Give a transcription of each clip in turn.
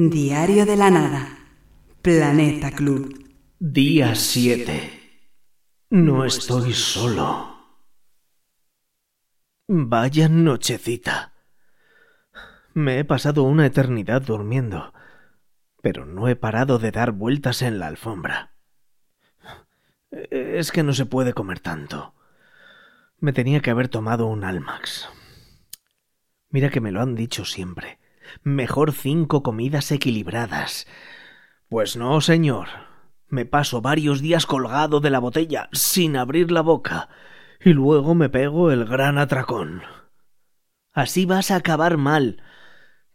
Diario de la Nada. Planeta Club. Día 7. No estoy solo. Vaya nochecita. Me he pasado una eternidad durmiendo, pero no he parado de dar vueltas en la alfombra. Es que no se puede comer tanto. Me tenía que haber tomado un Almax. Mira que me lo han dicho siempre. Mejor cinco comidas equilibradas. Pues no, señor. Me paso varios días colgado de la botella, sin abrir la boca, y luego me pego el gran atracón. Así vas a acabar mal.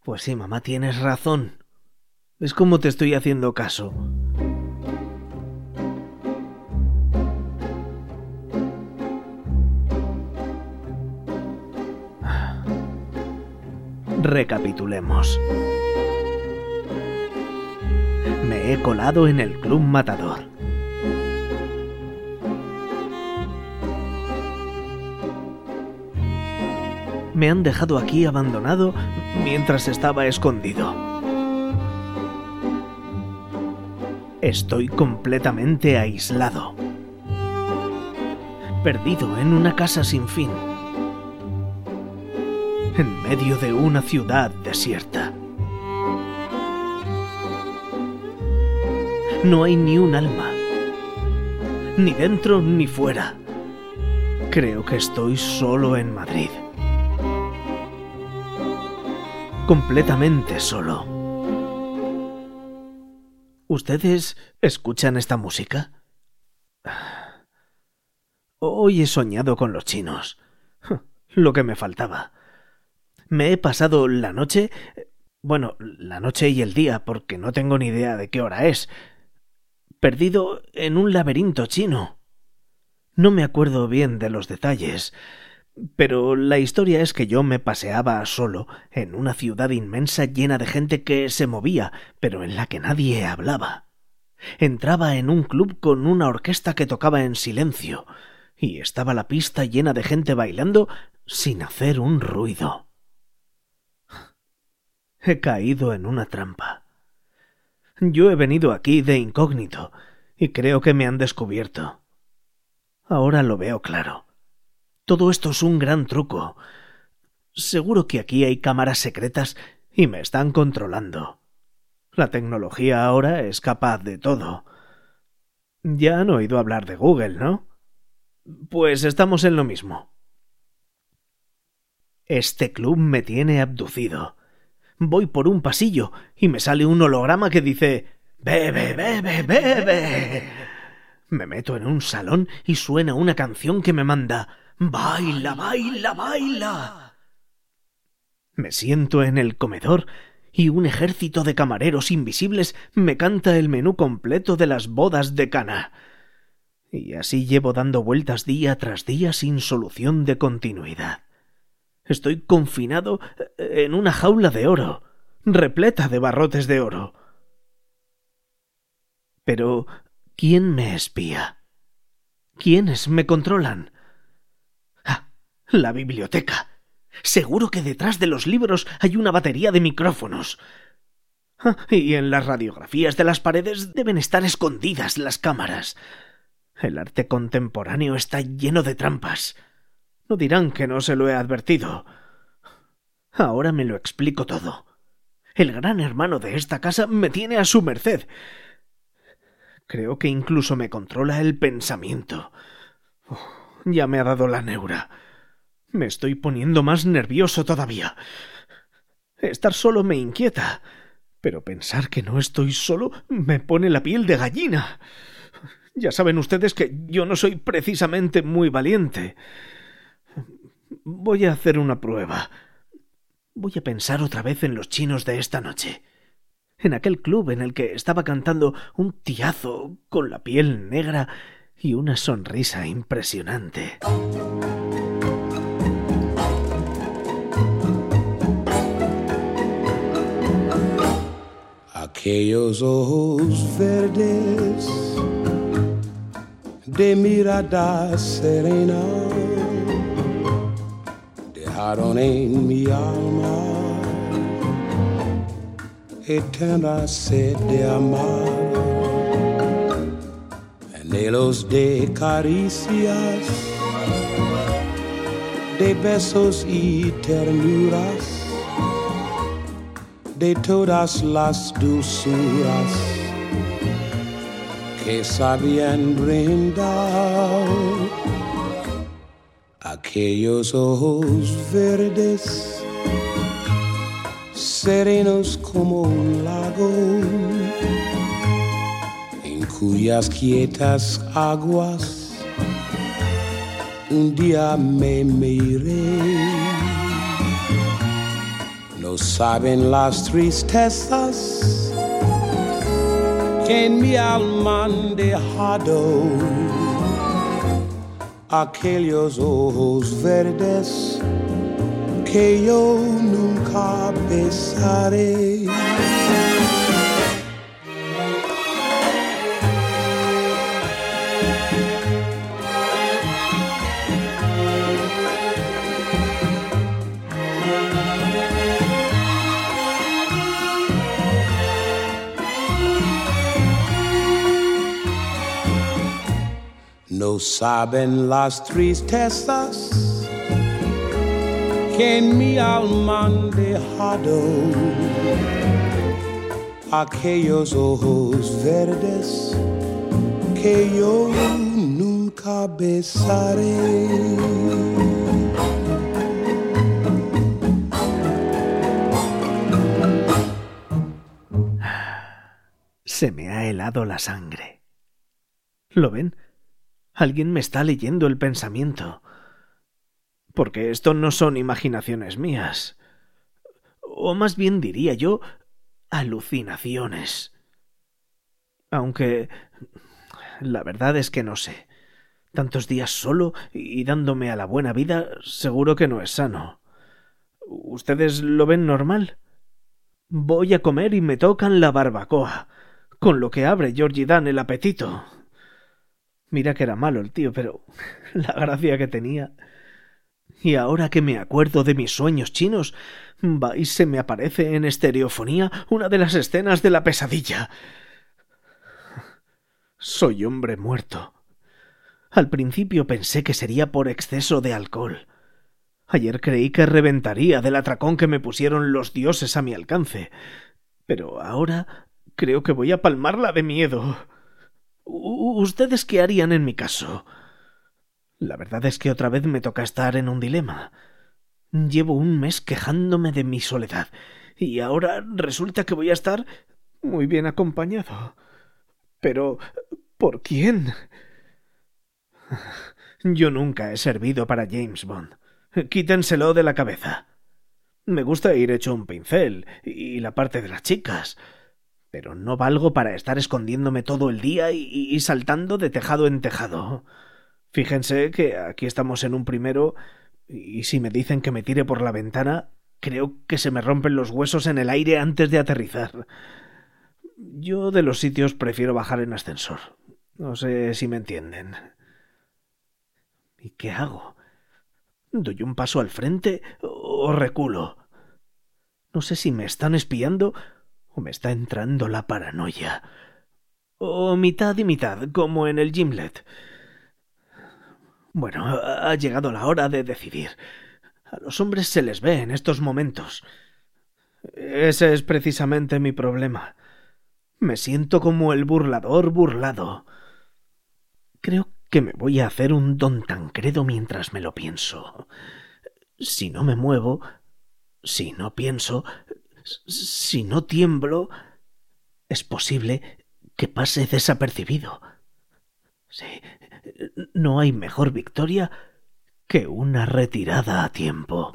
Pues sí, mamá, tienes razón. Es como te estoy haciendo caso. Recapitulemos. Me he colado en el Club Matador. Me han dejado aquí abandonado mientras estaba escondido. Estoy completamente aislado. Perdido en una casa sin fin en medio de una ciudad desierta. No hay ni un alma, ni dentro ni fuera. Creo que estoy solo en Madrid. Completamente solo. ¿Ustedes escuchan esta música? Hoy he soñado con los chinos. Lo que me faltaba. Me he pasado la noche. Bueno, la noche y el día, porque no tengo ni idea de qué hora es. Perdido en un laberinto chino. No me acuerdo bien de los detalles, pero la historia es que yo me paseaba solo en una ciudad inmensa llena de gente que se movía, pero en la que nadie hablaba. Entraba en un club con una orquesta que tocaba en silencio, y estaba la pista llena de gente bailando sin hacer un ruido. He caído en una trampa. Yo he venido aquí de incógnito y creo que me han descubierto. Ahora lo veo claro. Todo esto es un gran truco. Seguro que aquí hay cámaras secretas y me están controlando. La tecnología ahora es capaz de todo. Ya han oído hablar de Google, ¿no? Pues estamos en lo mismo. Este club me tiene abducido voy por un pasillo y me sale un holograma que dice Bebe, bebe, bebe. Me meto en un salón y suena una canción que me manda Baila, baila, baila. Me siento en el comedor y un ejército de camareros invisibles me canta el menú completo de las bodas de Cana. Y así llevo dando vueltas día tras día sin solución de continuidad. Estoy confinado en una jaula de oro, repleta de barrotes de oro. Pero, ¿quién me espía? ¿Quiénes me controlan? Ah, la biblioteca. Seguro que detrás de los libros hay una batería de micrófonos. Ah, y en las radiografías de las paredes deben estar escondidas las cámaras. El arte contemporáneo está lleno de trampas. Dirán que no se lo he advertido. Ahora me lo explico todo. El gran hermano de esta casa me tiene a su merced. Creo que incluso me controla el pensamiento. ya me ha dado la neura. Me estoy poniendo más nervioso todavía. Estar solo me inquieta, pero pensar que no estoy solo me pone la piel de gallina. Ya saben ustedes que yo no soy precisamente muy valiente. Voy a hacer una prueba. Voy a pensar otra vez en los chinos de esta noche. En aquel club en el que estaba cantando un tiazo con la piel negra y una sonrisa impresionante. Aquellos ojos verdes de mirada serena dejaron en mi alma eterna sed de amar. Anhelos de caricias, de besos y ternuras, de todas las dulzuras que sabían brindar aquellos ojos verdes, serenos como un lago, en cuyas quietas aguas un día me miré. No saben las tristezas que en mi alma han dejado aquellos ojos verdes que yo nunca besaré. Saben las tristezas que en mi alma han dejado aquellos ojos verdes que yo nunca besaré. Se me ha helado la sangre. ¿Lo ven? Alguien me está leyendo el pensamiento. Porque esto no son imaginaciones mías. O más bien diría yo, alucinaciones. Aunque... La verdad es que no sé. Tantos días solo y dándome a la buena vida, seguro que no es sano. ¿Ustedes lo ven normal? Voy a comer y me tocan la barbacoa, con lo que abre Georgie Dan el apetito. Mira que era malo el tío, pero la gracia que tenía. Y ahora que me acuerdo de mis sueños chinos, va y se me aparece en estereofonía una de las escenas de la pesadilla. Soy hombre muerto. Al principio pensé que sería por exceso de alcohol. Ayer creí que reventaría del atracón que me pusieron los dioses a mi alcance. Pero ahora creo que voy a palmarla de miedo. ¿Ustedes qué harían en mi caso? La verdad es que otra vez me toca estar en un dilema. Llevo un mes quejándome de mi soledad, y ahora resulta que voy a estar muy bien acompañado. Pero ¿por quién? Yo nunca he servido para James Bond. Quítenselo de la cabeza. Me gusta ir hecho un pincel, y la parte de las chicas. Pero no valgo para estar escondiéndome todo el día y, saltando de tejado en tejado. Fíjense que aquí estamos en un primero, y si me dicen que me tire por la ventana, creo que se me rompen los huesos en el aire antes de aterrizar. Yo de los sitios prefiero bajar en ascensor. No sé si me entienden. ¿Y qué hago? ¿Doy un paso al frente o reculo? No sé si me están espiando o me está entrando la paranoia. O mitad y mitad, como en el Gimlet. Bueno, ha llegado la hora de decidir. A los hombres se les ve en estos momentos. Ese es precisamente mi problema. Me siento como el burlador burlado. Creo que me voy a hacer un don Tancredo mientras me lo pienso. Si no me muevo, si no pienso, si no tiemblo, es posible que pase desapercibido. Sí, no hay mejor victoria que una retirada a tiempo.